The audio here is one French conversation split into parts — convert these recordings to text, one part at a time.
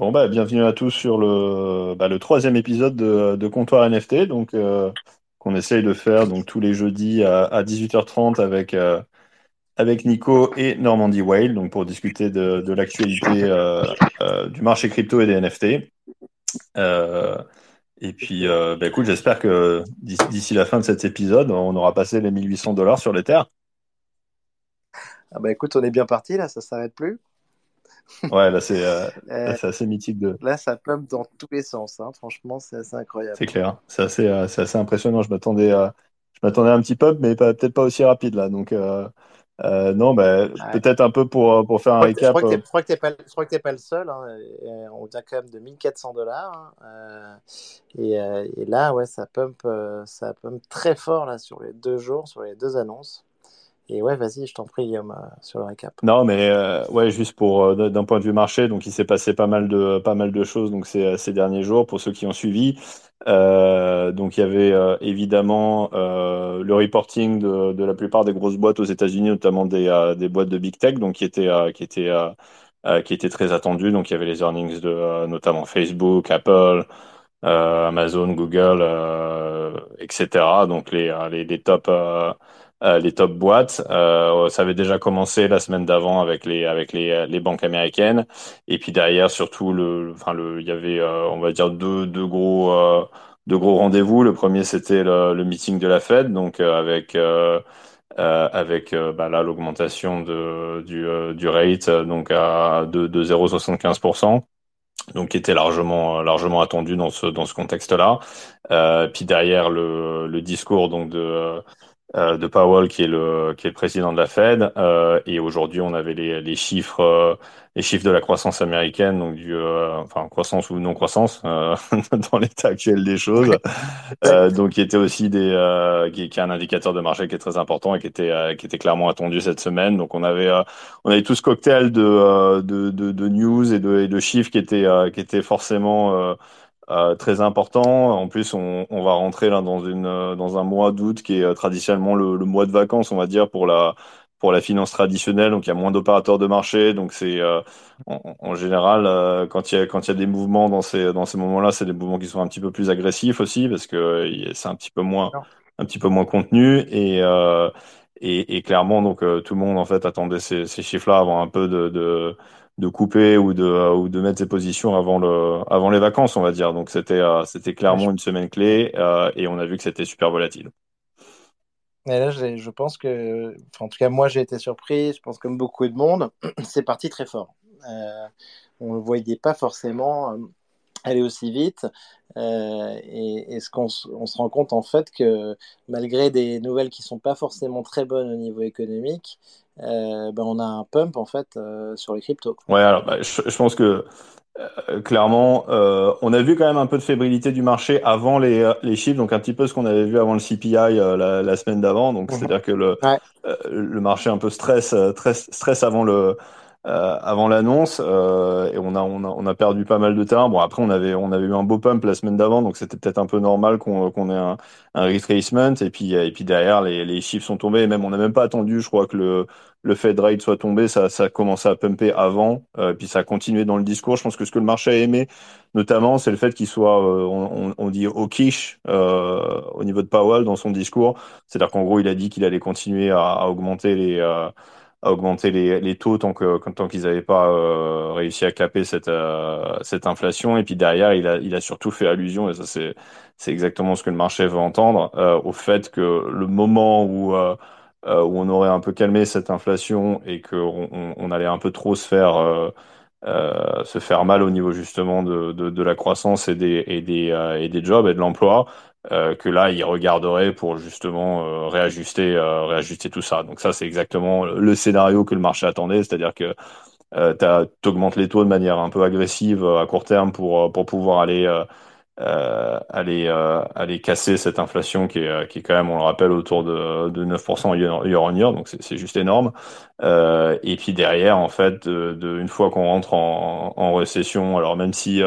Bon bah bienvenue à tous sur le, bah, troisième épisode de, Comptoir NFT, donc euh, qu'on essaye de faire donc tous les jeudis à, à 18h30 avec euh, avec Nico et Normandie Whale, donc pour discuter de, l'actualité euh, du marché crypto et des NFT. Et puis bah, j'espère que d'ici d'ici la fin de cet épisode, on aura passé les 1800 dollars sur les terres. Ah bah écoute, on est bien parti là, ça s'arrête plus. Ouais, là c'est euh, là, Euh, c'est assez mythique de, là, ça pump dans tous les sens, hein. Franchement, c'est assez incroyable. c'est clair, c'est assez euh, assez impressionnant. Je m'attendais à je m'attendais à un petit pub, mais pas- peut-être pas aussi rapide là. Donc euh, Euh, non, bah, Ouais. peut-être un peu pour, euh, pour faire un je récap. crois que euh, t'es, je crois que pas, crois que t'es pas le seul. hein. Euh, on vient quand même de 1400 dollars. hein. Euh, et, euh, et là, ouais, ça pump, euh, ça pump très fort là sur les deux jours, sur les deux annonces. Et ouais, vas-y, je t'en prie, Guillaume, euh, sur le récap. Non, mais euh, ouais, juste pour euh, d'un point de vue marché, donc il s'est passé pas mal de pas mal de choses donc ces, derniers jours pour ceux qui ont suivi. Donc il y avait évidemment le reporting de, la plupart des grosses boîtes aux États-Unis, notamment des, des boîtes de big tech, donc qui étaient qui étaient qui étaient très attendues. Donc il y avait les earnings de notamment Facebook, Apple, Amazon, Google, etc. Donc les, les, les top, euh, les top boîtes. Euh, ça avait déjà commencé la semaine d'avant avec les, avec les, les banques américaines. Et puis derrière, surtout, le, enfin le, il y avait, euh, on va dire, deux, deux gros, euh, deux gros rendez-vous. Le premier, c'était le, le meeting de la Fed, donc euh, avec euh, avec bah, là l'augmentation de du, du rate donc à de, de 0,75% donc qui était largement largement attendu dans ce dans ce contexte-là. Puis derrière le, le discours donc de de Powell qui est le qui est le président de la Fed euh, et aujourd'hui on avait les les chiffres euh, les chiffres de la croissance américaine donc du euh, enfin croissance ou non croissance euh, dans l'état actuel des choses euh, donc qui était aussi des euh, qui, qui est un indicateur de marché qui est très important et qui était euh, qui était clairement attendu cette semaine. Donc on avait euh, on avait tout ce cocktail de euh, de, de, de news et de, et de chiffres qui étaient euh, qui étaient forcément euh, très importants. En plus on, on va rentrer là dans une euh, dans un mois d'août qui est euh, traditionnellement le, le mois de vacances on va dire pour la pour la finance traditionnelle. Donc il y a moins d'opérateurs de marché. Donc c'est euh, en, en général, euh, quand il y a, quand il y a des mouvements dans ces, dans ces moments-là, c'est des mouvements qui sont un petit peu plus agressifs aussi parce que c'est un petit peu moins, un petit peu moins contenu et, et, et clairement, donc, tout le monde, en fait, attendait ces, ces chiffres-là avant un peu de, de, de couper ou de, euh, ou de mettre ses positions avant le, avant les vacances, on va dire. Donc, c'était, euh, c'était clairement une semaine clé, euh, et on a vu que c'était super volatile. mais là, je pense que, en tout cas, moi, j'ai été surpris. Je pense comme beaucoup de monde, c'est parti très fort. On ne le voyait pas forcément. Aller aussi vite. Euh, et, et ce qu'on on se rend compte en fait que malgré des nouvelles qui sont pas forcément très bonnes au niveau économique, euh, ben on a un pump en fait euh, sur les cryptos. Ouais, alors, bah, je, je pense que clairement, on a vu quand même un peu de fébrilité du marché avant les, les chiffres, donc un petit peu ce qu'on avait vu avant le CPI la, la semaine d'avant. Donc Mhm. c'est-à-dire que le, Ouais, le marché un peu stress, stress, stress avant le, euh, avant l'annonce, euh, et on a, on a, on a perdu pas mal de terrain. Bon après on avait, on avait eu un beau pump la semaine d'avant, donc c'était peut-être un peu normal qu'on qu'on ait un, un retracement. Et puis, et puis derrière les, les chiffres sont tombés. Et même on n'a même pas attendu, je crois que le le Fed rate soit tombé, ça, ça a commencé à pumper avant, euh, puis ça a continué dans le discours. Je pense que ce que le marché a aimé, notamment, c'est le fait qu'il soit, euh, on, on- dit hawkish euh, au niveau de Powell dans son discours. C'est-à-dire qu'en gros, il a dit qu'il allait continuer à, à augmenter les, euh, à augmenter les, les taux tant que tant qu'ils n'avaient pas euh, réussi à caper cette euh, cette inflation. Et puis derrière, il a il a surtout fait allusion, et ça c'est exactement ce que le marché veut entendre, euh, au fait que le moment où où on aurait un peu calmé cette inflation et qu'on on, allait un peu trop se faire se faire mal au niveau justement de, de, de la croissance et des et des et des jobs et de l'emploi euh, que là ils regarderaient pour justement euh, réajuster euh, réajuster tout ça. Donc ça c'est exactement le scénario que le marché attendait. C'est-à-dire que t'as- t'augmentes les taux de manière un peu agressive à court terme pour pour pouvoir aller aller, aller casser cette inflation qui est, qui est quand même, on le rappelle, autour de, de 9% year, on year, donc c'est juste énorme. Et puis derrière, en fait, une fois qu'on rentre en, récession, alors même si,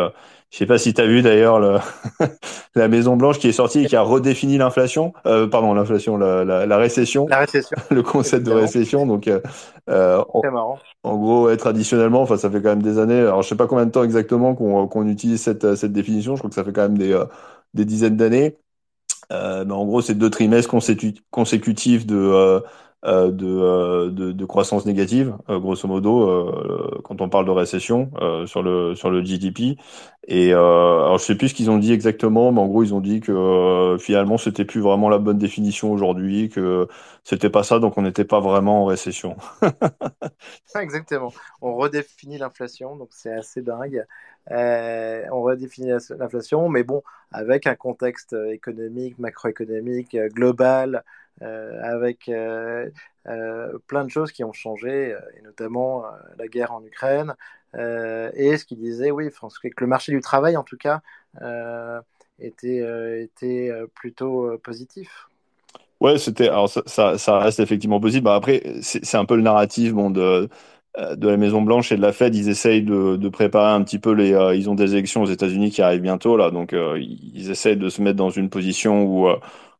Je sais pas si tu as vu d'ailleurs le... la Maison Blanche qui est sortie et qui a redéfini l'inflation, euh, pardon l'inflation, la, la, la, récession, la récession, le concept de récession. Donc, euh, en, marrant. en gros, ouais, traditionnellement, enfin ça fait quand même des années. Alors je sais pas combien de temps exactement qu'on utilise cette, cette définition. Je crois que ça fait quand même des, euh, des dizaines d'années. Euh, mais en gros, c'est deux trimestres consécutifs de, euh, euh, de, de, croissance négative, grosso modo, quand on parle de récession sur le sur le GDP. Et alors, je sais plus ce qu'ils ont dit exactement, mais en gros, ils ont dit que finalement, c'était plus vraiment la bonne définition aujourd'hui, que c'était pas ça, donc on n'était pas vraiment en récession. Exactement. On redéfinit l'inflation, donc c'est assez dingue. Euh, on redéfinit l'inflation, mais bon, avec un contexte économique, macroéconomique, euh, global, euh, avec plein de choses qui ont changé, et notamment la guerre en Ukraine, et ce qui disait, oui, que le marché du travail, en tout cas, était, était plutôt positif. Ouais, c'était alors ça, reste effectivement possible. Bah, après, c'est un peu le narratif de euh, de la Maison Blanche et de la Fed, ils essayent de, préparer un petit peu les. Euh, ils ont des élections aux États-Unis qui arrivent bientôt là, donc euh, ils essayent de se mettre dans une position où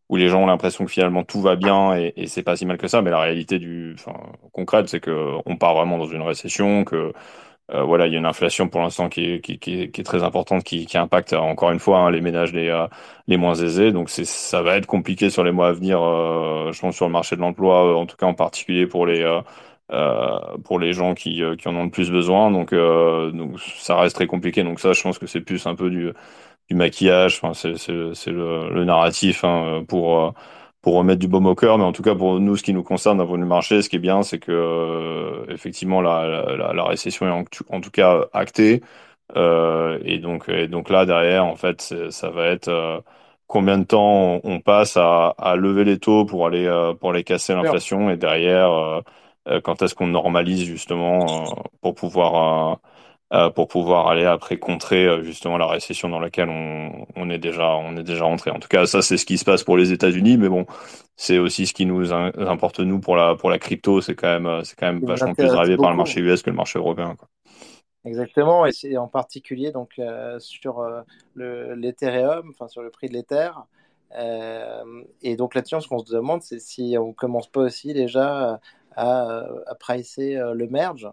où les gens ont l'impression que finalement tout va bien et, et c'est pas si mal que ça. Mais la réalité du, enfin, concrète, c'est que on part vraiment dans une récession, que voilà, il y a une inflation pour l'instant qui qui, qui, est très importante, qui, impacte encore une fois hein, les ménages les, les moins aisés. Donc ça va être compliqué sur les mois à venir, je pense, sur le marché de l'emploi, en tout cas en particulier pour les euh, pour les gens qui, euh, en ont le plus besoin. Donc, euh, donc ça reste très compliqué. Donc ça, je pense que c'est plus un peu du, du maquillage. Enfin, c'est, le, le, narratif hein, pour pour remettre du baume au cœur. Mais en tout cas, pour nous, ce qui nous concerne d'un point de vue marché, ce qui est bien, c'est que effectivement, la, la, la, récession est en, en, tout cas actée. Euh, et donc, et donc là, derrière, en fait, ça va être combien de temps on, passe à, à, lever les taux pour aller pour aller casser l'inflation et derrière euh, quand est-ce qu'on normalise justement euh, pour pouvoir euh, pour pouvoir aller après contrer justement la récession dans laquelle on, on est déjà on est déjà rentré. En tout cas, ça c'est ce qui se passe pour les États-Unis, mais bon, c'est aussi ce qui nous importe nous pour la pour la crypto. C'est quand même c'est quand même vachement plus drivé par le marché US que le marché européen. Quoi. Exactement, et c'est en particulier donc sur l'Ethereum, enfin sur le prix de l'Ether. et donc là-dessus, ce qu'on se demande, c'est si on commence pas aussi déjà à, à pricer euh, le merge euh,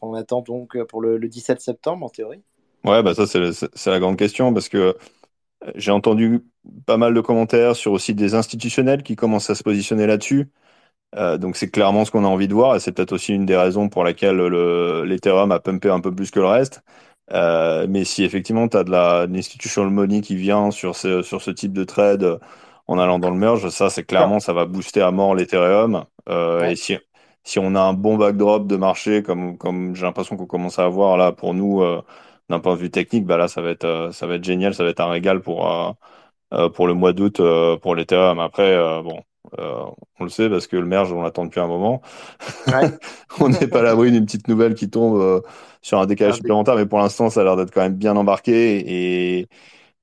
qu'on attend donc pour le, 17 septembre en théorie Ouais, bah ça c'est la grande question parce que euh, j'ai entendu pas mal de commentaires sur aussi des institutionnels qui commencent à se positionner là-dessus. Euh, donc c'est clairement ce qu'on a envie de voir et c'est peut-être aussi une des raisons pour laquelle l'Ethereum a pumpé un peu plus que le reste. Euh, mais si effectivement tu as de la institutional money qui vient sur ce, sur ce type de trade en allant dans le merge, ça c'est clairement ça va booster à mort l'Ethereum. Euh, Et si, si on a un bon backdrop de marché, comme, comme j'ai l'impression qu'on commence à avoir là pour nous, euh, d'un point de vue technique, bah là, ça va être, euh, ça va être génial, ça va être un régal pour, euh, pour le mois d'août pour l'Ethereum. Après, bon, on le sait parce que le merge, on l'attend depuis un moment. Ouais. on n'est pas à l'abri d'une petite nouvelle qui tombe sur un décalage supplémentaire, mais pour l'instant, ça a l'air d'être quand même bien embarqué et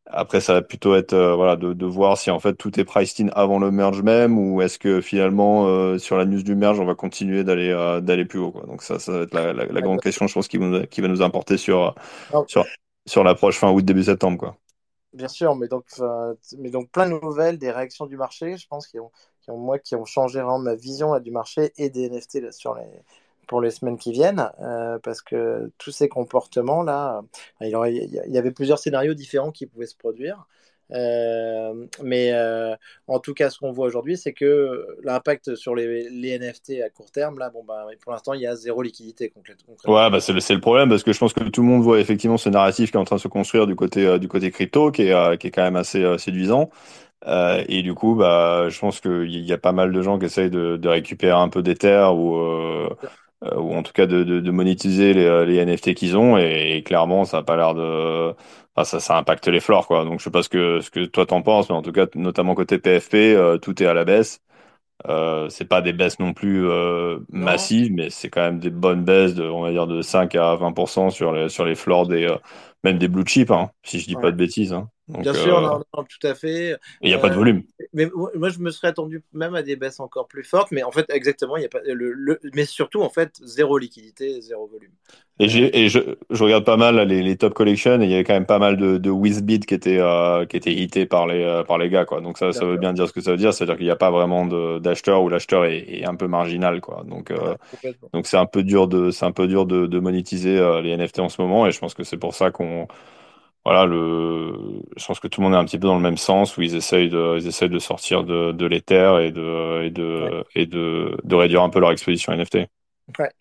après, ça va plutôt être euh, voilà de, de, voir si en fait tout est priced in avant le merge même ou est-ce que finalement euh, sur la news du merge on va continuer d'aller euh, d'aller plus haut quoi. Donc ça, ça va être la, la, la grande question, je pense, qui, qui va nous importer sur sur sur l'approche fin août début septembre quoi. Bien sûr, mais donc mais donc plein de nouvelles, des réactions du marché, je pense qui ont, qui ont moi qui ont changé vraiment ma vision là, du marché et des NFT là, sur les pour les semaines qui viennent, euh, parce que tous ces comportements-là, il, il, y avait plusieurs scénarios différents qui pouvaient se produire. Euh, mais euh, en tout cas, ce qu'on voit aujourd'hui, c'est que l'impact sur les, les, NFT à court terme, là, bon, bah, pour l'instant, il y a zéro liquidité concrètement. Ouais, bah, c'est le, le, problème parce que je pense que tout le monde voit effectivement ce narratif qui est en train de se construire du côté, du côté crypto, qui est, qui est quand même assez séduisant. Euh, et du coup, bah, je pense qu'il y a pas mal de gens qui essayent de, de récupérer un peu d'Ether ou, euh, ou en tout cas de, de, de monétiser les, euh, les NFT qu'ils ont. Et, clairement ça a pas l'air de enfin, ça ça impacte les flores quoi. Donc je sais pas ce que ce que toi t'en penses mais en tout cas notamment côté PFP euh, tout est à la baisse. Euh, c'est pas des baisses non plus euh, massives mais c'est quand même des bonnes baisses de on va dire de 5 à 20% sur les sur les flores des même des blue chips hein, si je dis pas de bêtises hein. Bien sûr, non, non, tout à fait. Il n'y a pas de volume. Mais moi, je me serais attendu même à des baisses encore plus fortes, mais en fait, exactement, il y a pas le, mais surtout en fait, zéro liquidité, zéro volume. Et, et je, je, regarde pas mal les, les, top collections et il y avait quand même pas mal de, de WizBid qui étaient euh, qui étaient hités par les euh, par les gars quoi. Donc ça ça veut bien dire ce que ça veut dire, c'est-à-dire qu'il n'y a pas vraiment d'acheteurs ou l'acheteur est, est, un peu marginal quoi. Donc euh, donc c'est un peu dur de c'est un peu dur de, de monétiser euh, les NFT en ce moment et je pense que c'est pour ça qu'on voilà, le, je pense que tout le monde est un petit peu dans le même sens où ils essayent de, ils essayent de sortir de, de l'éther et de, et de, et de, de réduire un peu leur exposition NFT. Ouais,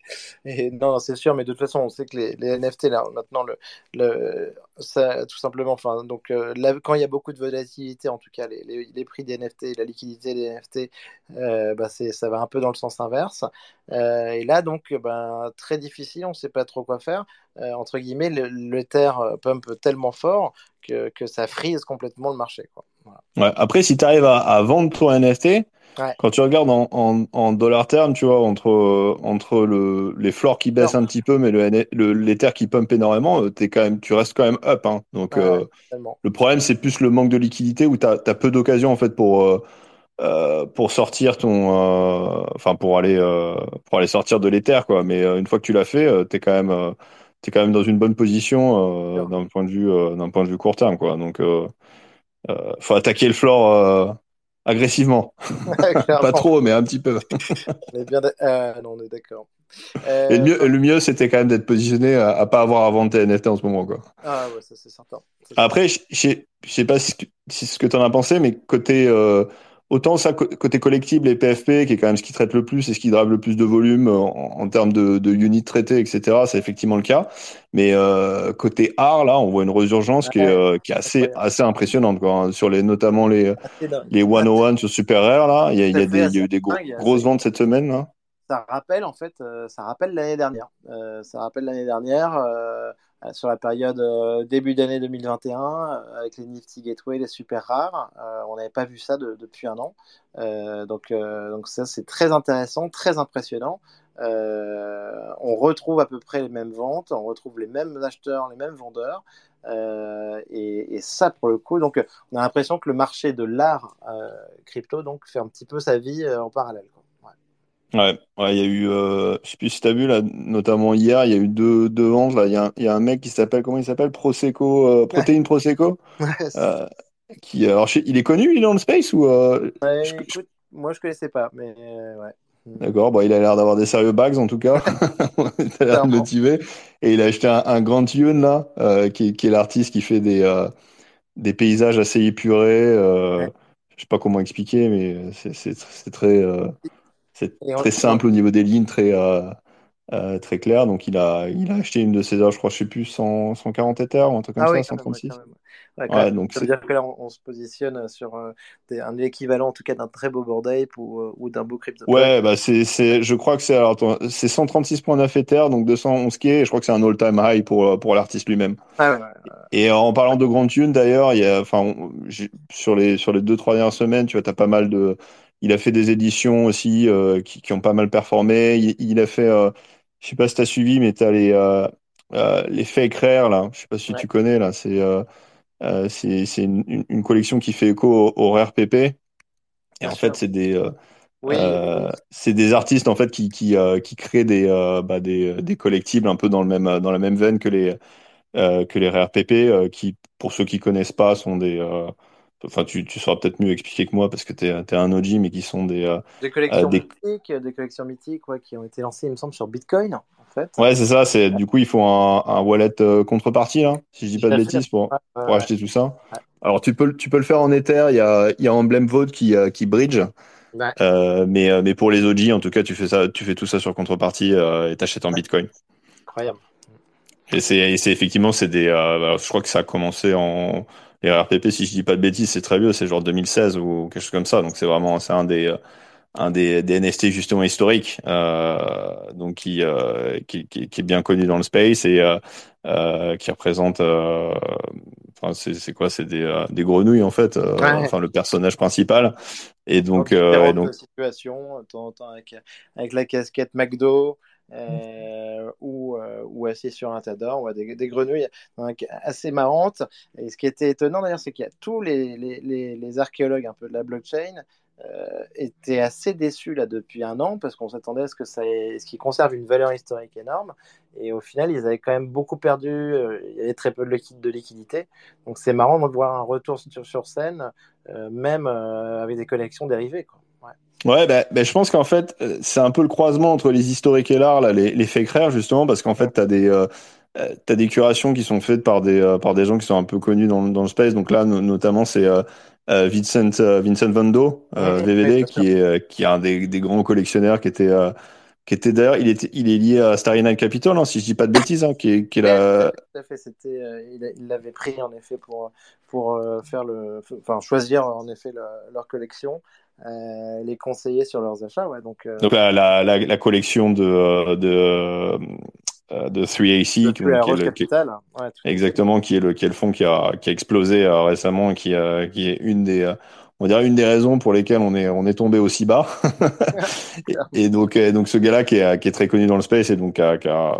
et non, c'est sûr, mais de toute façon, on sait que les, les NFT, là, maintenant, le, le, ça, tout simplement, enfin, donc, euh, quand il y a beaucoup de volatilité, en tout cas, les, les, prix des NFT, la liquidité des NFT, euh, bah, ça va un peu dans le sens inverse. Euh, et là, donc, ben, très difficile, on ne sait pas trop quoi faire. Euh, entre guillemets, l'Ether pump tellement fort que, que, ça frise complètement le marché. Quoi. Ouais, après, si tu arrives à, à, vendre ton NFT, quand tu regardes en, en, en dollars termes, tu vois, entre, euh, entre le, les floors qui baissent un petit peu, mais le, qui pump énormément, euh, es quand même, tu restes quand même up. Hein. Donc, euh, le problème, c'est plus le manque de liquidité où tu as, peu d'occasions en fait pour, euh, pour sortir ton. Enfin, pour, aller pour aller sortir de l'Ether, quoi. Mais une fois que tu l'as fait, tu es, quand même, es quand même dans une bonne position d'un point, de vue d'un point de vue court terme, quoi. Donc, faut attaquer le floor agressivement. pas trop, mais un petit peu. on est bien euh, non, on est d'accord. Euh... le mieux, le mieux c'était quand même d'être positionné à, à pas avoir à vendre NFT en ce moment. Quoi. Ah ouais, ça c'est certain. Après, je sais pas si, si, ce que tu en as pensé, mais côté euh, Autant ça, côté collectible et PFP, qui est quand même ce qui traite le plus et ce qui drive le plus de volume en, en termes de, de units traités, etc., c'est effectivement le cas. Mais euh, côté art, là, on voit une résurgence qui est, euh, qui est assez, assez impressionnante, quoi. Hein, sur les, notamment les, les 101 sur Super Rare, là. Il y a, il y a, des, il y a eu des grosses ventes cette semaine, là. Ça rappelle, en fait, euh, ça rappelle l'année dernière. Ça rappelle l'année dernière. Euh, sur la période euh, début d'année 2021 euh, avec les Nifty Gateway, les super rares. on n'avait pas vu ça depuis un an. donc, donc ça, c'est très intéressant, très impressionnant. on retrouve à peu près les mêmes ventes, on retrouve les mêmes acheteurs, les mêmes vendeurs. et, ça, pour le coup, donc, on a l'impression que le marché de l'art crypto donc, fait un petit peu sa vie en parallèle. Ouais, ouais, il y a eu, euh, je sais plus si tu as vu, là, notamment hier, il y a eu deux, deux ventes. Là. Il, y a un, il y a un mec qui s'appelle, comment il s'appelle? Prosecco, euh, Protéine Prosecco. euh, qui, alors, il est connu, il est dans le space ou euh, ouais, je, écoute, Moi, je connaissais pas, mais ouais. D'accord, bon, il a l'air d'avoir des sérieux bags en tout cas. il a l'air motivé. Et il a acheté un, un grand tune là, euh, qui, qui, est l'artiste qui fait des, euh, des paysages assez épurés. Ouais. Je sais pas comment expliquer, mais c'est très. C'est très simple au niveau des lignes, très, euh, euh, très clair. Donc, il a, il a acheté une de ses heures, je crois, je sais plus, 100, 140 Ethers ou un truc comme ah ça, oui, 136. Ouais, ouais, donc ça veut dire que là, on, on se positionne sur euh, des, un équivalent, en tout cas, d'un très beau board ape ou, euh, ou d'un beau crypto. Ouais, bah c'est, je crois que c'est, alors, c'est 136.9 Ethers, donc 211 k. Et je crois que c'est un all-time high pour, pour l'artiste lui-même. Ah, et en parlant de Grand Tune, d'ailleurs, il y a, enfin, sur les, sur les deux, trois dernières semaines, tu vois, t'as pas mal de, il a fait des éditions aussi euh, qui, qui, ont pas mal performé. Il, il a fait, euh, je sais pas si tu as suivi, mais tu as les, euh, euh, les fake rare, là. Je sais pas si ouais. tu connais, là. C'est c'est une, une, collection qui fait écho au, au rare PP. Et Bien en sûr. fait, c'est des. Oui, c'est des artistes en fait qui qui, qui créent des, bah, des des collectibles un peu dans le même dans la même veine que les que les rare PP qui pour ceux qui connaissent pas sont des Enfin, tu, tu sauras peut-être mieux expliquer que moi parce que tu es, es, un OG, mais qui sont des. Euh, des collections euh, des... mythiques, des collections mythiques ouais, qui ont été lancées, il me semble, sur Bitcoin, en fait. Ouais, c'est ça. C'est Du coup, il faut un, un wallet euh, contrepartie, là, si je dis pas de bêtises, pour, acheter tout ça. Ouais. Alors, tu peux, tu peux le faire en Ether. Il y a, y a Emblem Vote qui, qui bridge. Mais, mais pour les OG, en tout cas, tu fais, ça, tu fais tout ça sur contrepartie et t'achètes en Bitcoin. Incroyable. Et c'est effectivement, c'est des. je crois que ça a commencé en les RPP, si je dis pas de bêtises, c'est très vieux, c'est genre 2016 ou quelque chose comme ça. Donc c'est vraiment c'est un des un des, des NFT justement historiques, euh, donc qui, euh, qui, qui, qui, est bien connu dans le space et euh, euh qui représente, euh, enfin c'est quoi, c'est des, euh, des grenouilles en fait, ouais. enfin le personnage principal. Et donc, euh, et donc situation, en avec, avec la casquette McDo, euh, ou, ou ou assis sur un tas d'or, des, des, grenouilles assez marrantes. Et ce qui était étonnant d'ailleurs, c'est qu'il y a tous les, archéologues un peu de la blockchain euh, étaient assez déçus là depuis un an parce qu'on s'attendait à ce que ça ce qui conserve une valeur historique énorme et au final ils avaient quand même beaucoup perdu euh, il y avait très peu de, liquide, de liquidité donc c'est marrant de voir un retour sur, scène euh, même avec des collections dérivées. Ouais, bah, bah, je pense qu'en fait, c'est un peu le croisement entre les historiques et l'art, là, les, les fake rares, justement, parce qu'en fait, tu as des, euh, t'as des curations qui sont faites par des, par des gens qui sont un peu connus dans, dans le space. Donc là, notamment, c'est euh, Vincent, euh, Vincent Van Do, VVD, euh, qui est, qui est un des, des grands collectionneurs qui était, qui était d'ailleurs, il, était, il est lié à Starry Night Capital, hein, si je dis pas de bêtises, hein, qui est, qui est la... Tout à fait, c'était, il l'avait pris en effet pour, pour faire le, enfin choisir en effet leur collection. Euh, les conseiller sur leurs achats. Ouais, donc, donc la, la, la, collection de, de, euh, de 3AC, qui, est exactement, qui est le qui est le fonds qui a qui a explosé euh, récemment, et qui euh, qui est une des on dirait une des raisons pour lesquelles on est on est tombé aussi bas. et, donc donc ce gars-là qui est qui est très connu dans le space et donc qui a, qui a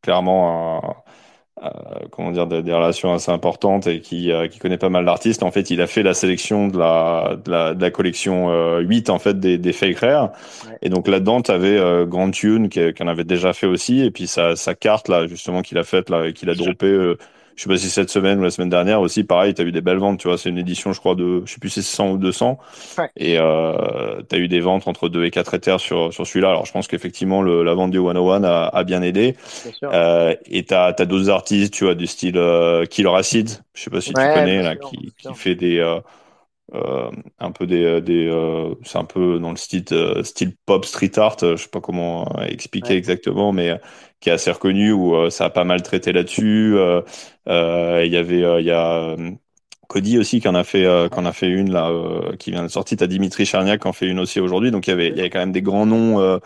clairement un, euh, comment dire, des, relations assez importantes et qui, euh, qui connaît pas mal d'artistes. En fait, il a fait la sélection de la, de la, de la collection 8 euh, en fait des, des fake rares. Et donc là-dedans, tu avais Grand Tune qui, qui, en avait déjà fait aussi. Et puis sa, sa carte là, justement, qu'il a faite là, qu'il a droppé je sais pas si cette semaine ou la semaine dernière aussi, pareil, tu as eu des belles ventes, tu vois, c'est une édition, je crois, de, je sais plus si c'est 100 ou 200. Et euh, tu as eu des ventes entre 2 et 4 Ethers sur, sur celui-là. Alors, je pense qu'effectivement, la vente du 101 a, a bien aidé. Euh, et tu as, d'autres artistes, tu vois, du style euh, Killer Acid, je sais pas si tu connais, là, qui, qui fait des... Euh, un peu des, des euh, c'est un peu dans le style euh, style pop street art je sais pas comment expliquer exactement mais qui est assez reconnu où ça a pas mal traité là-dessus il y avait il y a Cody aussi qui en a fait qui en a fait une là qui vient de sortir. T'as Dimitri Charniak qui en fait une aussi aujourd'hui. Donc il y avait il y avait quand même des grands noms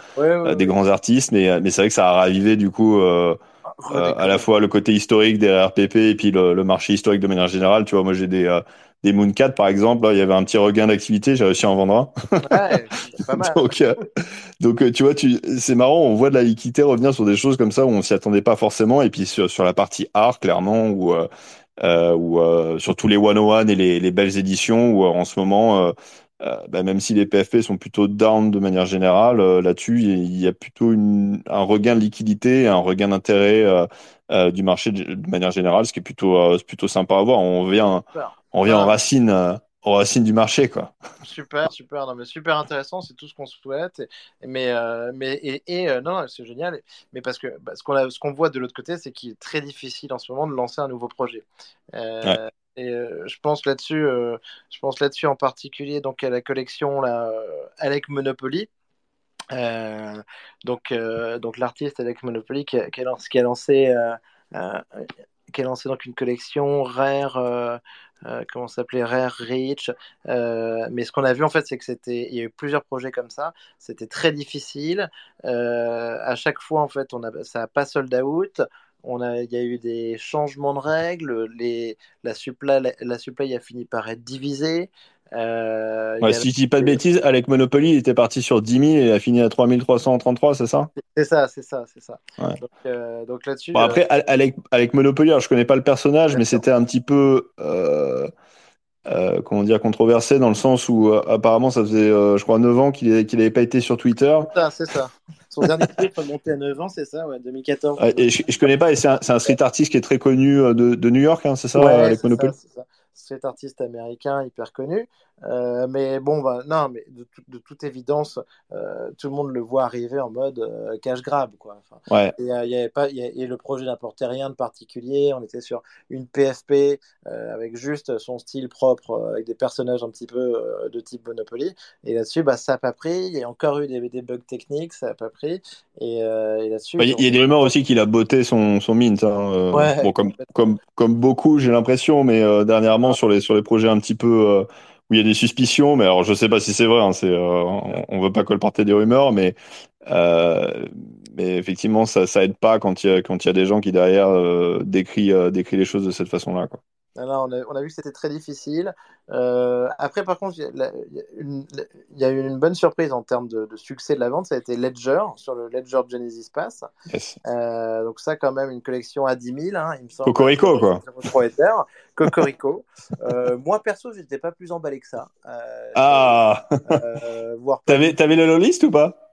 des grands artistes mais mais c'est vrai que ça a ravivé du coup à la fois le côté historique des RPP et puis le, le, marché historique de manière générale. Tu vois moi j'ai des des Mooncat par exemple, il y avait un petit regain d'activité, j'ai réussi à en vendre un. Ouais, pas mal. donc, euh, donc euh, tu vois, tu, c'est marrant, on voit de la liquidité revenir sur des choses comme ça où on s'y attendait pas forcément, et puis sur, sur la partie art clairement où euh, euh, ou euh, sur tous les 101 et les, les belles éditions où en ce moment bah, même si les PFP sont plutôt down de manière générale, là-dessus, il y a plutôt une, un regain de liquidité, un regain d'intérêt du marché de, manière générale, ce qui est plutôt, plutôt sympa à voir. On vient, on en racine, euh, aux racines du marché, quoi. Super, super, non, mais super intéressant, c'est tout ce qu'on souhaite. mais, euh, mais et, euh, non, c'est génial. Mais parce que bah, ce qu'on voit de l'autre côté, c'est qu'il est très difficile en ce moment de lancer un nouveau projet. Et je pense là-dessus, je pense là-dessus en particulier donc à la collection là, Alec Monopoly. donc, donc l'artiste Alec Monopoly qui a, qui a lancé, qui a lancé, qui a lancé donc une collection rare euh, comment s'appelait Rare Reach. Euh, mais ce qu'on a vu en fait, c'est que c'était, il y a eu plusieurs projets comme ça. C'était très difficile. Euh, à chaque fois, en fait, on a, ça n'a pas sold out. On a, il y a eu des changements de règles. Les, la supply, la, la supply a fini par être divisée. Euh, si je dis pas de bêtises, avec Monopoly, il était parti sur 10 000 et il a fini à 3333, c'est ça? C'est ça, c'est ça, c'est ça. Donc, euh, donc là-dessus. Bon, après, euh, avec, avec Monopoly, alors, je connais pas le personnage, mais c'était un petit peu. comment dire, controversé dans le sens où apparemment ça faisait, je crois, 9 ans qu'il n'avait pas été sur Twitter. C'est ça, c'est ça. Son dernier clip monté à 9 ans, c'est ça, ouais, 2014. et je, je connais pas, et c'est un, un, street artist qui est très connu de, de New York, hein, c'est ça, avec Monopoly? ça, ça. C'est artiste américain hyper connu. Euh, mais bon, bah, non, mais de, de toute évidence, euh, tout le monde le voit arriver en mode euh, cash grab, quoi. Enfin, ouais. Et, euh, y avait pas, y a, et le projet n'apportait rien de particulier. On était sur une PFP avec juste son style propre, avec des personnages un petit peu de type Monopoly. Et là-dessus, bah, ça n'a pas pris. Il y a encore eu des, des bugs techniques, ça n'a pas pris. Et, et là-dessus, il y, a des rumeurs aussi qu'il a botté son, son mint. Hein. Ouais, bon, comme, comme, comme beaucoup, j'ai l'impression, mais dernièrement sur les sur les projets un petit peu où il y a des suspicions, mais alors je sais pas si c'est vrai, hein, c'est, euh, on, veut pas colporter des rumeurs, mais, euh, mais effectivement, ça, ça aide pas quand il y a, quand il y a des gens qui derrière euh, décrit, euh, décrit les choses de cette façon-là. Quoi. On, a, vu que c'était très difficile. Euh, après, par contre, il y, a eu une bonne surprise en termes de, succès de la vente. Ça a été Ledger sur le Ledger Genesis Pass. Euh, donc, ça, quand même, une collection à 10 000. Hein, il me semble Cocorico, quoi. Cocorico. euh, moi, perso, je n'étais pas plus emballé que ça. Ah T'avais avais le list ou pas?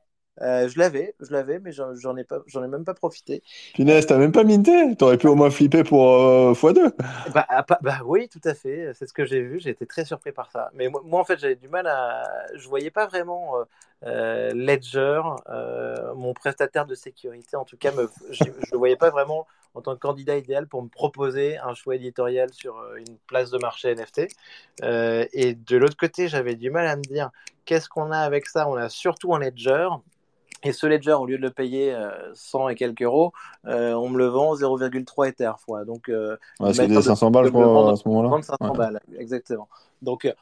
Euh, je l'avais, je l'avais, mais j'en ai pas, j'en ai même pas profité. Punaise, t'as même pas minté T'aurais pu au moins flipper pour euh, x2 bah, bah, oui, tout à fait. C'est ce que j'ai vu. J'ai été très surpris par ça. Mais moi, en fait, j'avais du mal à. Je voyais pas vraiment euh, Ledger, mon prestataire de sécurité. En tout cas, me... je ne voyais pas vraiment en tant que candidat idéal pour me proposer un choix éditorial sur une place de marché NFT. et de l'autre côté, j'avais du mal à me dire qu'est-ce qu'on a avec ça? On a surtout un Ledger et ce ledger, au lieu de le payer 100 euh, et quelques euros, euh, on me le vend 0,3 Ether fois. Donc, euh, c'est des 500 balles, je crois, à ce moment-là. 500 balles, exactement. Donc, euh,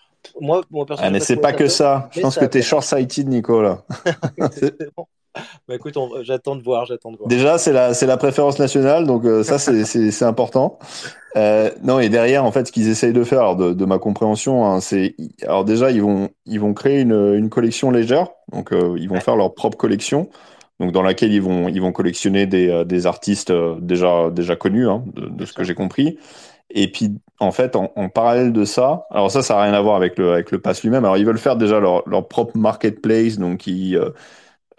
moi, moi personnellement. Ah, mais c'est pas que ça. Je pense que tu es short-sighted, Nico, là. bah, écoute, j'attends de voir, j'attends de voir. Déjà, c'est la, c'est la préférence nationale, donc ça, c'est important. Euh, non, et derrière, en fait, ce qu'ils essayent de faire, alors de, de, ma compréhension, hein, c'est, alors déjà, ils vont, ils vont créer une, une collection légère, donc euh, ils vont faire leur propre collection, donc dans laquelle ils vont, ils vont collectionner des, euh, des artistes euh, déjà, déjà connus, hein, de, de ce que j'ai compris. Et puis, en fait, en, en, parallèle de ça, alors ça, ça n'a rien à voir avec le, avec le pass lui-même. Alors, ils veulent faire déjà leur, leur propre marketplace, donc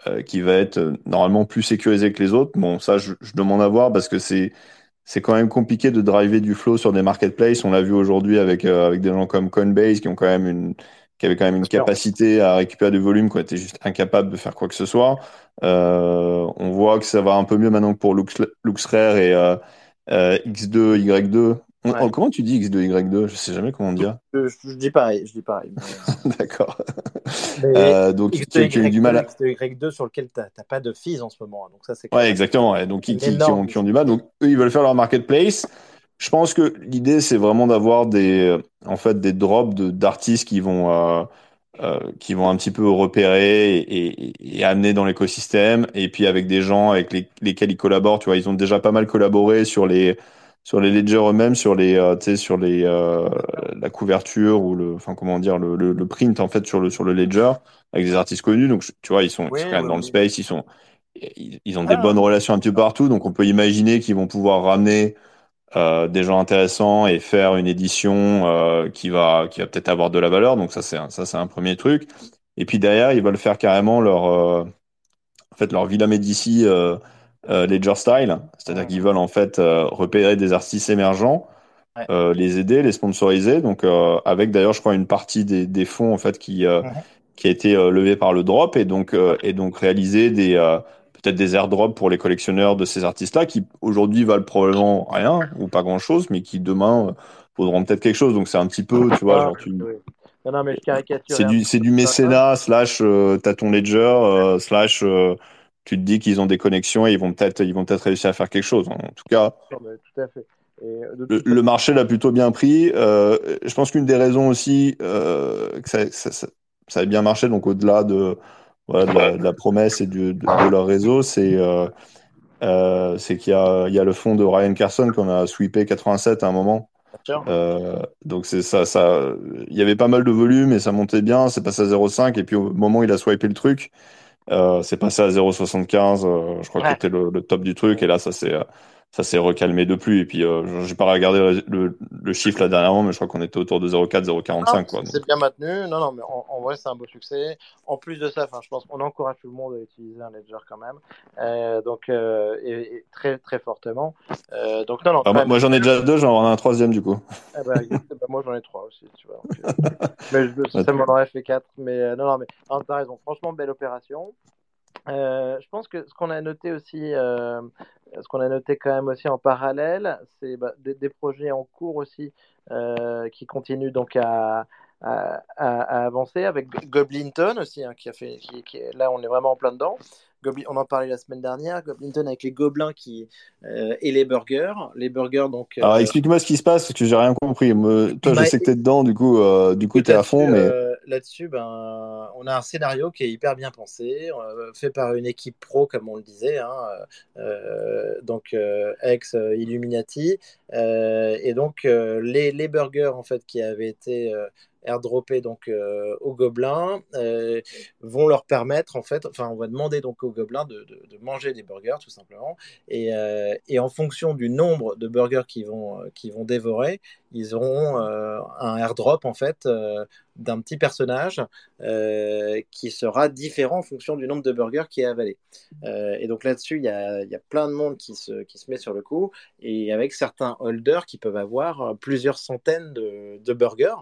qui, qui va être normalement plus sécurisé que les autres. Bon, ça, je, je demande à voir parce que c'est c'est quand même compliqué de driver du flow sur des marketplaces. On l'a vu aujourd'hui avec, euh, avec des gens comme Coinbase qui ont quand même une, qui avaient quand même une capacité à récupérer du volume, qui étaient juste incapables de faire quoi que ce soit. Euh, on voit que ça va un peu mieux maintenant que pour Lux, LuxRare et euh, euh X2, Y2. Comment tu dis X2, Y2 Je sais jamais comment dire. Je, je, dis pareil, je dis pareil. D'accord. Euh, donc, tu as eu du mal à. Y2 sur lequel tu n'as pas de fees en ce moment. Donc, ça, c'est ouais, exactement. Donc, qui, qui, ont, qui, ont, du mal. Donc, eux, ils veulent faire leur marketplace. Je pense que l'idée, c'est vraiment d'avoir des, en fait, des drops d'artistes qui vont. Euh, euh, qui vont un petit peu repérer et, et, et amener dans l'écosystème et puis avec des gens avec les, lesquels ils collaborent tu vois ils ont déjà pas mal collaboré sur les sur les ledgers eux-mêmes, sur les, euh, tu sais, sur les, euh, la couverture ou le, enfin comment dire, le, le, print en fait sur le sur le ledger avec des artistes connus. Donc tu vois, ils sont, quand même dans le space, ils sont, ils, ont des bonnes relations un petit peu partout. Donc on peut imaginer qu'ils vont pouvoir ramener euh, des gens intéressants et faire une édition euh, qui va qui va peut-être avoir de la valeur. Donc ça c'est ça c'est un premier truc. Et puis derrière, ils veulent faire carrément leur euh, en fait leur Villa Médici euh, euh, Ledger Style, c'est-à-dire qu'ils veulent en fait euh, repérer des artistes émergents, euh, les aider, les sponsoriser. Donc avec d'ailleurs, je crois une partie des, des fonds en fait qui qui a été levée par le drop et donc et donc réaliser des peut-être des airdrops pour les collectionneurs de ces artistes-là qui aujourd'hui valent probablement rien ou pas grand-chose, mais qui demain vaudront peut-être quelque chose. Donc c'est un petit peu, tu vois, genre tu. Non, non, mais je caricature. C'est du, c'est du mécénat slash t'as ton ledger slash tu te dis qu'ils ont des connexions et ils vont peut-être ils vont peut-être réussir à faire quelque chose. En tout cas, tout à fait. Euh, le, marché l'a plutôt bien pris. Euh, je pense qu'une des raisons aussi euh, que ça, ça, ça, ça, a bien marché, donc au-delà de, voilà, de, la, de, la, promesse et de, de leur réseau, c'est euh, c'est qu'il y a, il y a le fond de Ryan Carson qu'on a sweepé 87 à un moment. donc c'est ça, ça, il y avait pas mal de volume et ça montait bien. C'est passé à 0,5 et puis au moment où il a swipé le truc, c'est passé à 0,75. Euh, je crois que c'était le, le, top du truc. Et là, ça s'est ça s'est recalmé depuis. Et puis, euh, j'ai pas regardé le, le, chiffre là dernièrement, mais je crois qu'on était autour de 0,4, 0,45. quoi. C'est bien maintenu. Non, non, mais en, en vrai, c'est un beau succès. En plus de ça, je pense qu'on encourage tout le monde à utiliser un ledger quand même. Euh, donc, euh, et, et, très, très fortement. Donc, non, non. Ah, moi, j'en ai déjà deux, j'en ai un troisième du coup. Eh ben, bah, moi, j'en ai trois aussi, tu vois. Donc, mais je, ça m'en aurait fait quatre. Mais non, non, mais t'as raison. Franchement, belle opération. Euh, je pense que ce qu'on a noté aussi, euh, ce qu'on a noté quand même aussi en parallèle, c'est bah, des, des, projets en cours aussi euh, qui continuent donc à, à, à, avancer avec Goblinton aussi, hein, qui a fait, qui, qui, là on est vraiment en plein dedans. Goblin, on en parlait la semaine dernière, Goblinton avec les gobelins qui, euh, et les burgers. Les burgers, donc. Alors, explique-moi ce qui se passe, parce que j'ai rien compris. Me... Toi, bah, je sais que tu es dedans, du coup, euh, du coup, tu es à fond. mais... là-dessus, ben, on a un scénario qui est hyper bien pensé, fait par une équipe pro, comme on le disait, hein, donc ex Illuminati, et donc les, les, burgers en fait qui avaient été airdropper donc euh, aux gobelins euh, vont leur permettre en fait, enfin on va demander donc aux gobelins de, manger des burgers tout simplement et, euh, et, en fonction du nombre de burgers qu'ils vont, qui vont dévorer, ils auront un airdrop en fait d'un petit personnage qui sera différent en fonction du nombre de burgers qui est avalé. et donc là-dessus, il y a, y a, plein de monde qui se, qui se met sur le coup et avec certains holders qui peuvent avoir plusieurs centaines de burgers.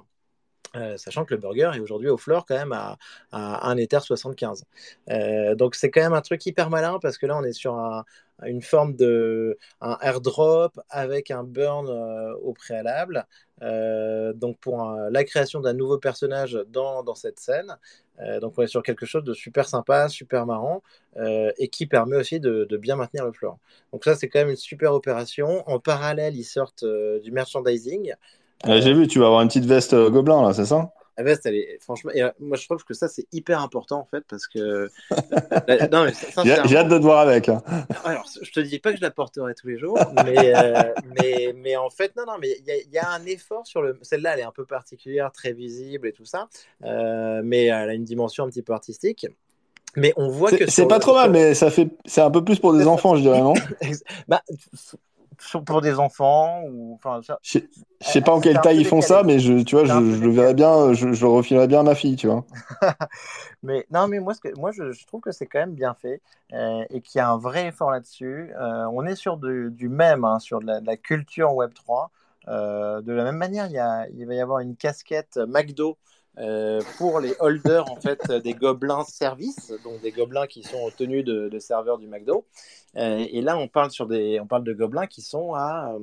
Euh, sachant que le burger est aujourd'hui au floor quand même à, à 1 Ether 75. Euh, donc c'est quand même un truc hyper malin parce que là on est sur une forme de un airdrop avec un burn euh, au préalable. donc pour la création d'un nouveau personnage dans, dans cette scène. donc on est sur quelque chose de super sympa, super marrant et qui permet aussi de, de, bien maintenir le floor. Donc ça c'est quand même une super opération. En parallèle ils sortent du merchandising. J'ai vu, tu vas avoir une petite veste euh, gobelin là, c'est ça? La veste, elle est franchement. Euh, moi, je trouve que ça, c'est hyper important en fait parce que. J'ai hâte de te voir avec. Hein. Alors, je te dis pas que je la porterai tous les jours, mais, euh, mais, mais, en fait, non, non, mais il y, a un effort sur le. Celle-là, elle est un peu particulière, très visible et tout ça, mais elle a une dimension un petit peu artistique. Mais on voit que. C'est pas trop mal, mais ça fait. C'est un peu plus pour des enfants, je dirais, non? Bah, pour des enfants ou enfin je sais pas en quelle taille ils font ça mais je tu vois je, le verrais bien je, le refilerais bien à ma fille tu vois. Mais non mais moi ce que moi je, trouve que c'est quand même bien fait euh, et qu'il y a un vrai effort là-dessus. Euh, on est sur du, même hein, sur de la, culture Web 3 euh, de la même manière il, y a, il va y avoir une casquette McDo euh, pour les holders en fait des gobelins service, donc des gobelins qui sont tenus de, de serveurs du McDo. Euh, et là, on parle sur des, on parle de gobelins qui sont à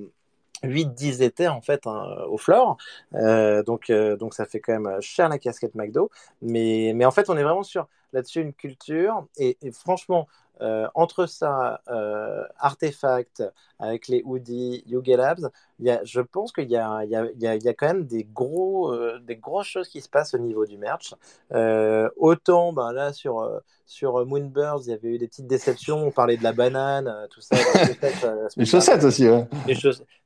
8-10 euh, éthers en fait hein, au floor. donc, donc ça fait quand même cher la casquette McDo. Mais, mais en fait, on est vraiment sur là-dessus une culture. Et, et franchement, euh, entre ça, euh, Artefact, avec les Hoodie, Yuga Labs, y a, je pense qu'il y a, y, a, y, y a, quand même des, gros, euh, des grosses choses qui se passent au niveau du merch. Euh, autant ben, là, sur, sur Moonbirds, il y avait eu des petites déceptions, on parlait de la banane, tout ça. les chaussettes aussi, ouais. Les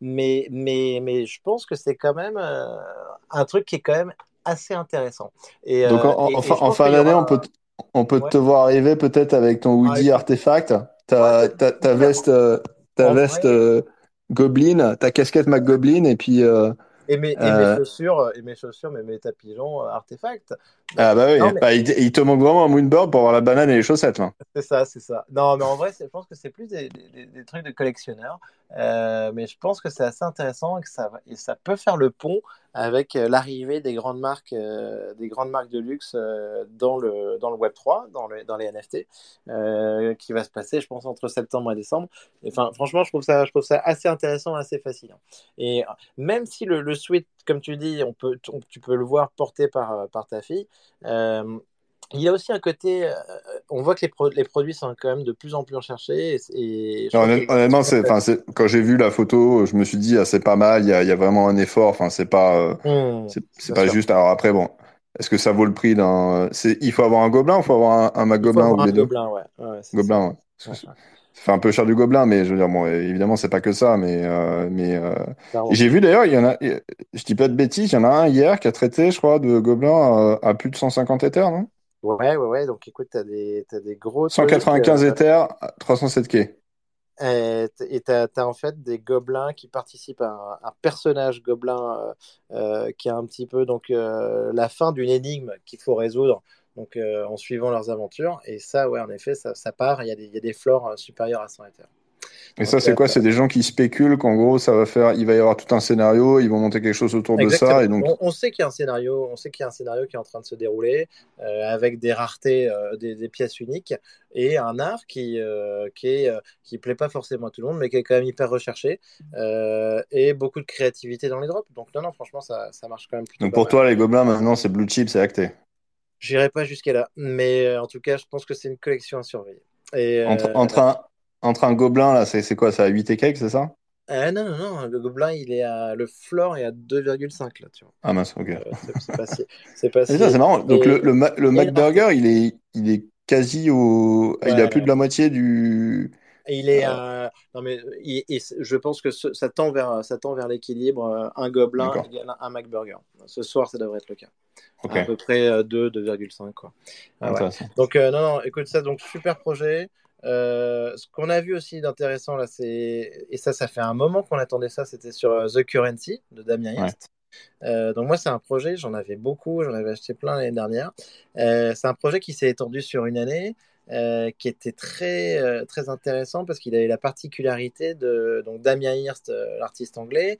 mais, mais, mais je pense que c'est quand même un truc qui est quand même assez intéressant. Et, Donc en, et, en fin d'année, on peut, on peut te voir arriver peut-être avec ton hoodie artefact, ta, ta, veste, euh, ta veste euh, Goblin, ta casquette McGoblin et puis. Euh, et, mes, et mes, chaussures, et mes chaussures, mais mes tapis-pigeons artefacts. Ah bah oui, bah, il, te manque vraiment un moonboard pour avoir la banane et les chaussettes. C'est ça, c'est ça. Non, mais en vrai, je pense que c'est plus des, des, trucs de collectionneurs. mais je pense que c'est assez intéressant et que ça, et ça peut faire le pont avec euh, l'arrivée des grandes marques, euh, des grandes marques de luxe euh, dans le dans le Web 3, dans, le, dans les NFT, qui va se passer, je pense, entre septembre et décembre. Enfin, franchement, je trouve ça, je trouve ça assez intéressant, assez fascinant. Et même si le, le comme tu dis, on peut, tu peux le voir porté par par ta fille il y a aussi un côté, euh, on voit que les, les, produits sont quand même de plus en plus recherchés. Et, honnêtement, quand j'ai vu la photo, je me suis dit, ah, c'est pas mal, il y a, y a, vraiment un effort. Enfin, c'est pas, euh, mmh, c'est, pas juste. Alors après, bon, est-ce que ça vaut le prix d'un. Il faut avoir un gobelin ou il faut avoir un, un Gobelin ou les deux? Gobelin, ouais. ouais gobelin, ouais. Ça fait un peu cher du gobelin, mais je veux dire, bon, évidemment, c'est pas que ça, mais, euh, mais j'ai vu d'ailleurs, il y en a, je dis pas de bêtises, il y en a un hier qui a traité, je crois, de gobelin à, plus de 150 éthers, non? Ouais, ouais, ouais. Donc écoute, tu as des, as des gros. 195 éthers, 307 quais. Et tu as, en fait des gobelins qui participent à un, personnage gobelin euh, euh, qui a un petit peu donc euh, la fin d'une énigme qu'il faut résoudre donc en suivant leurs aventures. Et ça, ouais, en effet, ça, ça part. Il y, a des, il y a des flores supérieures à 100 éthers. Et ça, c'est quoi? C'est des gens qui spéculent qu'en gros, ça va faire, il va y avoir tout un scénario, ils vont monter quelque chose autour de ça. Et donc... on, sait qu'il y a un scénario, on sait qu'il y a un scénario qui est en train de se dérouler euh, avec des raretés, euh, des, pièces uniques et un art qui euh, qui est qui plaît pas forcément à tout le monde, mais qui est quand même hyper recherché et beaucoup de créativité dans les drops. Donc non, non, franchement, ça, ça marche quand même. Donc pour toi, les gobelins maintenant, c'est blue chip, c'est acté. J'irai pas jusqu'à là, mais en tout cas, je pense que c'est une collection à surveiller. Et, entre, entre, un, entre un gobelin, là, c'est quoi ça 8 et quelques, c'est ça? Ah non, non, non, le Gobelin, il est à, le floor est à 2,5 là, tu vois. Ah mince, ok. Euh, c'est pas si, c'est C'est si- ça, c'est marrant. Donc le, Et- le, le McBurger, il est, il est quasi au... Il à Ouais. plus de la moitié du... Et il est Euh, non mais il- c'est- je pense que ce- ça tend vers, ça tend vers l'équilibre. euh, Un Gobelin égale un McBurger. Ce soir, ça devrait être le cas. Ok, À peu près euh, 2, 2,5 quoi. Ah ouais. Donc, euh, non, non, écoute ça, donc super projet. Euh, ce qu'on a vu aussi d'intéressant là, c'est, et ça, ça fait un moment qu'on attendait ça, c'était sur euh, The Currency de Damien Ouais. Hirst. Euh, donc, moi, c'est un projet, j'en avais beaucoup, j'en avais acheté plein l'année dernière. Euh, c'est un projet qui s'est étendu sur une année. Euh, qui était très, euh, très intéressant parce qu'il avait la particularité de donc Damien Hirst, euh, l'artiste anglais,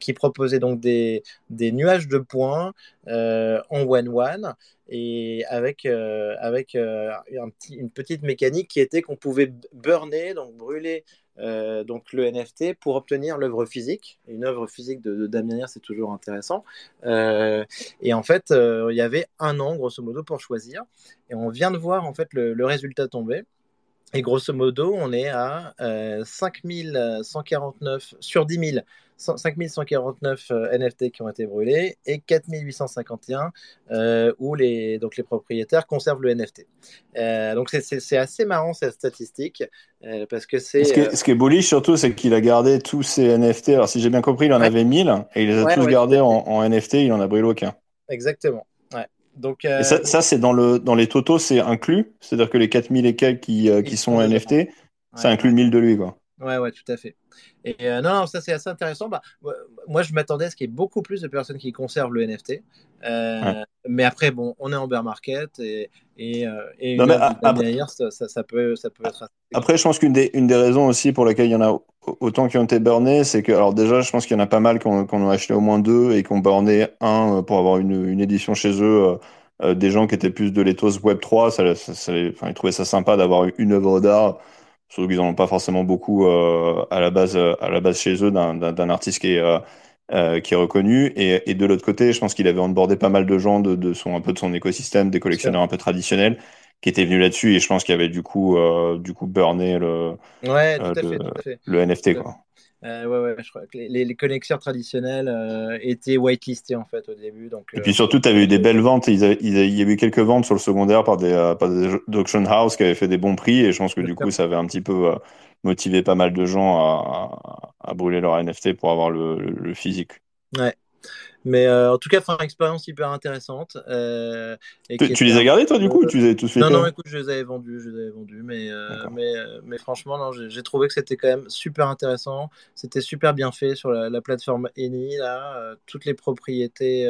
qui proposait donc des, des nuages de points en one-one et avec, avec une petite mécanique qui était qu'on pouvait burner, donc brûler euh, donc le NFT pour obtenir l'œuvre physique. Une œuvre physique de, Damien c'est toujours intéressant. Euh, et en fait, euh, il y avait un an, grosso modo, pour choisir. Et on vient de voir en fait le, le résultat tomber. Et grosso modo, on est à euh, 5149 sur 10 000, 100 5149 euh, NFT qui ont été brûlés et 4851 euh, où les, donc les propriétaires conservent le NFT. Euh, donc c'est- assez marrant cette statistique euh, parce que Ce qui c'est. est, ce qui est bullish surtout, c'est qu'il a gardé tous ses NFT. Alors si j'ai bien compris, il en Ouais. avait 1000 et il les a Ouais, tous ouais, gardés en, en NFT, il en a brûlé aucun. Exactement. Donc, Et ça, ça c'est dans le dans les totaux, c'est inclus. C'est-à-dire que les 4000 et quelques qui, qui sont. NFT, ça inclut 1000 de lui, quoi. Ouais, ouais, tout à fait. Et euh, non, non, ça c'est assez intéressant. Bah, moi, je m'attendais à ce qu'il y ait beaucoup plus de personnes qui conservent le NFT. Euh, Ouais. Mais après, bon, on est en bear market et, et, euh, et Non, mais ça, ça peut, ça peut être assez... Après, je pense qu'une des, une des raisons aussi pour lesquelles il y en a au- autant qui ont été burnés, c'est que, alors déjà, je pense qu'il y en a pas mal qui ont, qui ont acheté au moins deux et qui ont burné un pour avoir une, une édition chez eux. euh, des gens qui étaient plus de l'éthos Web3, ça, ça, ça ils trouvaient ça sympa d'avoir une œuvre d'art, surtout qu'ils n'en ont pas forcément beaucoup euh, à la base, euh, à la base chez eux d'un artiste qui est, euh, qui est reconnu. Et, et de l'autre côté, je pense qu'il avait onboardé pas mal de gens de, de son, un peu de son écosystème, des collectionneurs un peu traditionnels, qui étaient venus là-dessus. Et je pense qu'il avait du coup, euh, du coup burné le, Ouais, tout à fait, le, tout à fait. le NFT, quoi. Euh, ouais, ouais, je crois que les, les, collectionneurs traditionnels euh, étaient whitelistés en fait au début. Donc, Et euh, puis surtout, tu avais eu des belles ventes. Ils avaient- ils avaient- il y avait eu quelques ventes sur le secondaire par des, par des auction house qui avaient fait des bons prix. Et je pense que du coup, ça avait un petit peu motivé pas mal de gens à, à, à brûler leur NFT pour avoir le, le, le physique. Ouais. Mais euh, en tout cas, enfin, expérience hyper intéressante. Euh, et Tu, les as gardés, toi, du coup, ou tu les as tous fait Non, non, écoute, je les avais vendus, je les avais vendus, mais, euh, mais, mais franchement, non, j'ai trouvé que c'était quand même super intéressant. C'était super bien fait sur la, la plateforme Eni, là. toutes les propriétés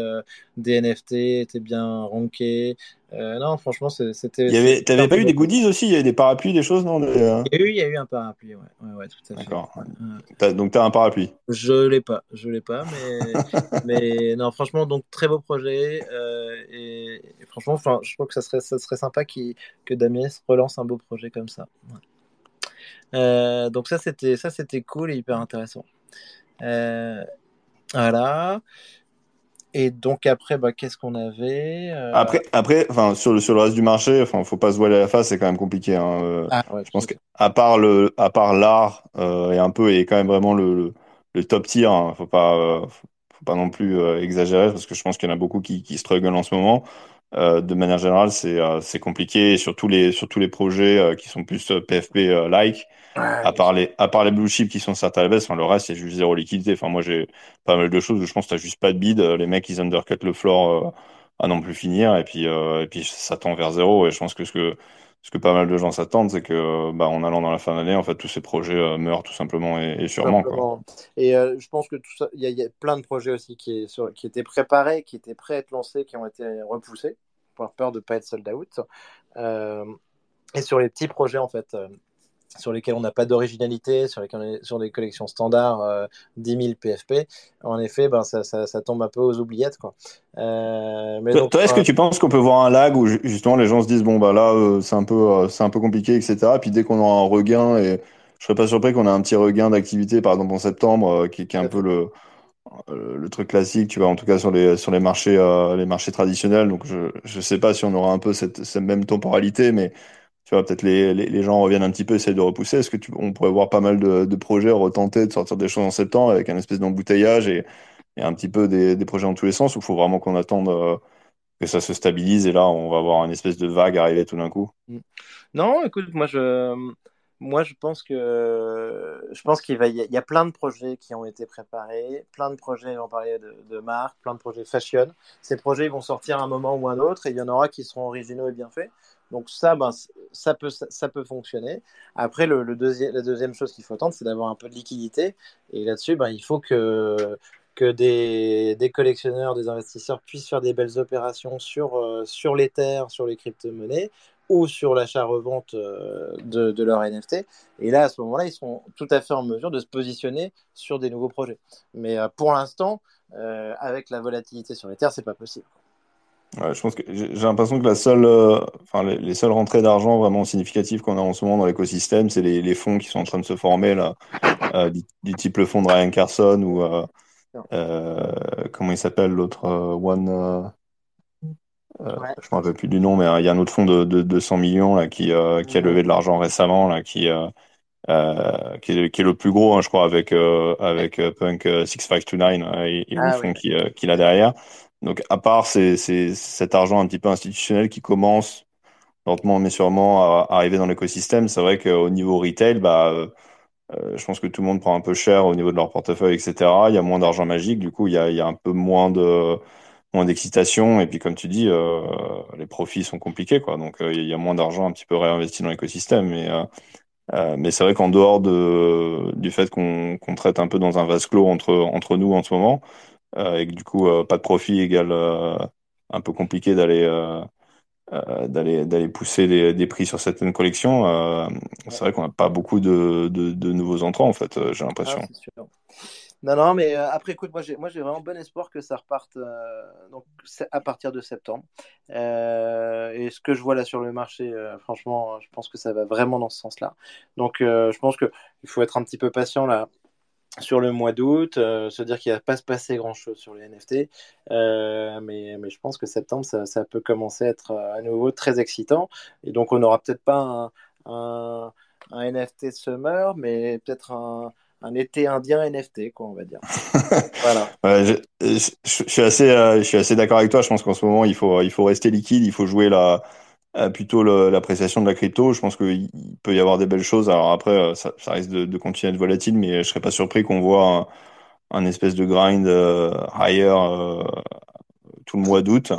des NFT étaient bien rankées. Euh, non, franchement, c'était. Il y avait, t'avais pas eu des goodies aussi? Il y avait des parapluis, des choses, non? Euh, Il y a eu, il y a eu un parapluie, ouais, ouais, ouais, tout à fait. D'accord. Euh, T'as- donc, t'as un parapluie. je l'ai pas, je l'ai pas, mais, mais non, franchement, donc très beau projet. euh, et, et franchement, enfin, je trouve que ça serait, ça serait sympa que Damien relance un beau projet comme ça. Ouais. Donc ça, c'était, ça, c'était cool et hyper intéressant. Voilà. Et donc après, bah, qu'est-ce qu'on avait Euh, Après, après, enfin, sur le, sur le reste du marché, enfin, faut pas se voiler la face, c'est quand même compliqué, hein. Euh, ah, ouais, Je pense qu'à part le, à part l'art euh, et un peu et quand même vraiment le, le, le top tier, hein, faut pas, euh, faut, pas non plus euh, exagérer parce que je pense qu'il y en a beaucoup qui, qui struggle en ce moment. De manière générale, c'est c'est compliqué sur tous les sur tous les projets qui sont plus PFP euh, like. À part les à part les blue chips qui sont certes à la baisse, enfin, le reste c'est juste zéro liquidité. Enfin moi j'ai pas mal de choses où je pense que t'as juste pas de bid. Les mecs ils undercut le floor euh, à non plus finir et puis euh, et puis ça tend vers zéro et je pense que ce que ce que pas mal de gens s'attendent, c'est que bah, en allant dans la fin d'année, en fait, tous ces projets euh, meurent tout simplement et, et sûrement. Quoi. Et je pense que tout ça, il y, a- il y a plein de projets aussi qui, est sur- qui étaient préparés, qui étaient prêts à être lancés, qui ont été repoussés par peur de ne pas être sold out. Et sur les petits projets, en fait, sur lesquels on n'a pas d'originalité, sur lesquels sur des collections standards, euh, 10 000 PFP, en effet, ben, ça, ça, ça tombe un peu aux oubliettes. Quoi. Euh, mais Toi, est-ce euh, que tu penses qu'on peut voir un lag où ju- justement les gens se disent bon bah là euh, c'est un peu euh, c'est un peu compliqué etc. Puis dès qu'on aura un regain et je serais pas surpris qu'on ait un petit regain d'activité par exemple en septembre euh, qui, qui est un peu le euh, le truc classique tu vois en tout cas sur les sur les marchés euh, les marchés traditionnels donc je je sais pas si on aura un peu cette, cette même temporalité mais tu vois, peut-être les, les, gens reviennent un petit peu, essayent de repousser. Est-ce que on pourrait voir pas mal de, projets retenter de sortir des choses en septembre avec un espèce d'embouteillage et, un petit peu des, projets dans tous les sens ou faut vraiment qu'on attende euh, que ça se stabilise et là on va avoir une espèce de vague arriver tout d'un coup? Mm. Non, écoute, moi je, moi je pense que je pense qu'il va, y, a plein de projets qui ont été préparés, plein de projets, on parlait de, de marques, plein de projets fashion. Ces projets vont sortir à un moment ou un autre et il y en aura qui seront originaux et bien faits. Donc ça, ben, ça, peut, ça, peut fonctionner. Après, le, deuxième, la deuxième chose qu'il faut attendre, c'est d'avoir un peu de liquidité. Et là-dessus, ben, il faut que, que des, collectionneurs, des investisseurs puissent faire des belles opérations sur, euh, sur les terres, sur les crypto-monnaies ou sur l'achat-revente euh, de, de leur NFT. Et là, à ce moment-là, ils seront tout à fait en mesure de se positionner sur des nouveaux projets. Mais euh, pour l'instant, avec la volatilité sur les terres, c'est pas possible. Ouais, je pense que j'ai l'impression que la seule, euh, enfin les, les, seules rentrées d'argent vraiment significatives qu'on a en ce moment dans l'écosystème, c'est les, les, fonds qui sont en train de se former là, euh, du, type le fonds de Ryan Carson ou euh, comment il s'appelle l'autre One. Ouais. Je me rappelle plus du nom, mais il y a un autre fonds de, de, 200 millions là qui, qui a levé de l'argent récemment là, qui euh, qui, est, qui, est, le plus gros, hein, je crois, avec, euh, avec Punk 6529 et, et ah, le fonds qu'il qui a derrière. Donc, à part c'est cet argent un petit peu institutionnel qui commence lentement mais sûrement à, arriver dans l'écosystème, c'est vrai qu'au niveau retail, bah, euh, euh, je pense que tout le monde prend un peu cher au niveau de leur portefeuille, etc. Il y a moins d'argent magique, du coup, il y a, il y a un peu moins de moins d'excitation. Et puis, comme tu dis, euh, les profits sont compliqués, quoi. Donc, il y a moins d'argent un petit peu réinvesti dans l'écosystème. Euh, mais c'est vrai qu'en dehors de, du fait qu'on qu'on traite un peu dans un vase clos entre, entre nous en ce moment, et que du coup, euh, pas de profit égale euh, un peu compliqué d'aller d'aller d'aller pousser des, des, prix sur certaines collections. c'est vrai qu'on n'a pas beaucoup de, de, de, nouveaux entrants en fait. J'ai l'impression. Ah, non, non, mais après, écoute, moi j'ai, moi j'ai vraiment bon espoir que ça reparte donc, à partir de septembre. Euh, et ce que je vois là sur le marché, franchement, je pense que ça va vraiment dans ce sens-là. Donc, je pense qu'il faut être un petit peu patient là sur le mois d'août, euh, se dire qu'il va pas se passer grand-chose sur les NFT. Euh, mais, mais, je pense que septembre, ça, ça, peut commencer à être euh, à nouveau très excitant. Et donc, on n'aura peut-être pas un, un, un, NFT Summer, mais peut-être un, un, été indien NFT, quoi, on va dire. voilà. Ouais, je, je, je, suis assez, je suis assez d'accord avec toi. Je pense qu'en ce moment, il faut, il faut rester liquide, il faut jouer la plutôt l'appréciation de la crypto. Je pense qu'il peut y avoir des belles choses. Alors après, euh, ça, risque de, continuer à être volatile, mais je serais pas surpris qu'on voit un, espèce de grind euh, higher euh, tout le mois d'août.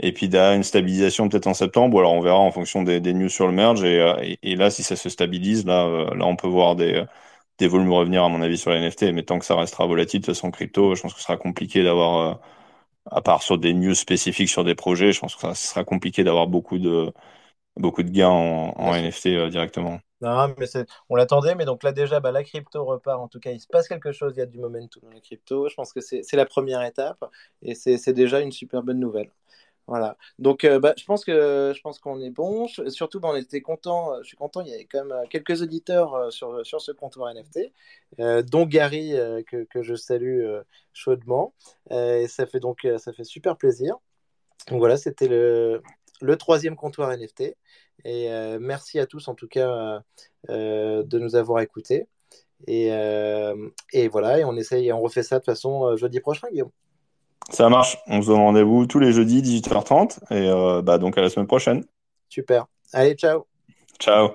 Et puis derrière une stabilisation peut-être en septembre, alors on verra en fonction des, news sur le merge. Et, là, si ça se stabilise, là, là on peut voir des, des volumes revenir, à mon avis, sur les NFT. Mais tant que ça restera volatile, de toute façon, crypto, je pense que ce sera compliqué d'avoir à part sur des news spécifiques sur des projets, je pense que ça sera compliqué d'avoir beaucoup de, beaucoup de gains en, en NFT euh, directement. Non, mais on l'attendait, mais donc là déjà, bah, la crypto repart. En tout cas, il se passe quelque chose, il y a du momentum dans la crypto. Je pense que c'est la première étape et c'est déjà une super bonne nouvelle. Voilà. Donc, euh, bah, je pense que je pense qu'on est bon. surtout, bah, on était content. Je suis content. Il y avait quand même euh, quelques auditeurs euh, sur, sur ce comptoir NFT, dont Gary que, que, je salue chaudement. et ça fait donc ça fait super plaisir. Donc voilà, c'était le, le troisième comptoir NFT. Et merci à tous en tout cas de nous avoir écoutés. Et, et voilà, et on essaye, on refait ça de façon jeudi prochain, Guillaume. Ça marche. On se donne rendez-vous tous les jeudis, 18h30. Et euh, bah, donc à la semaine prochaine. Super. Allez, ciao. Ciao.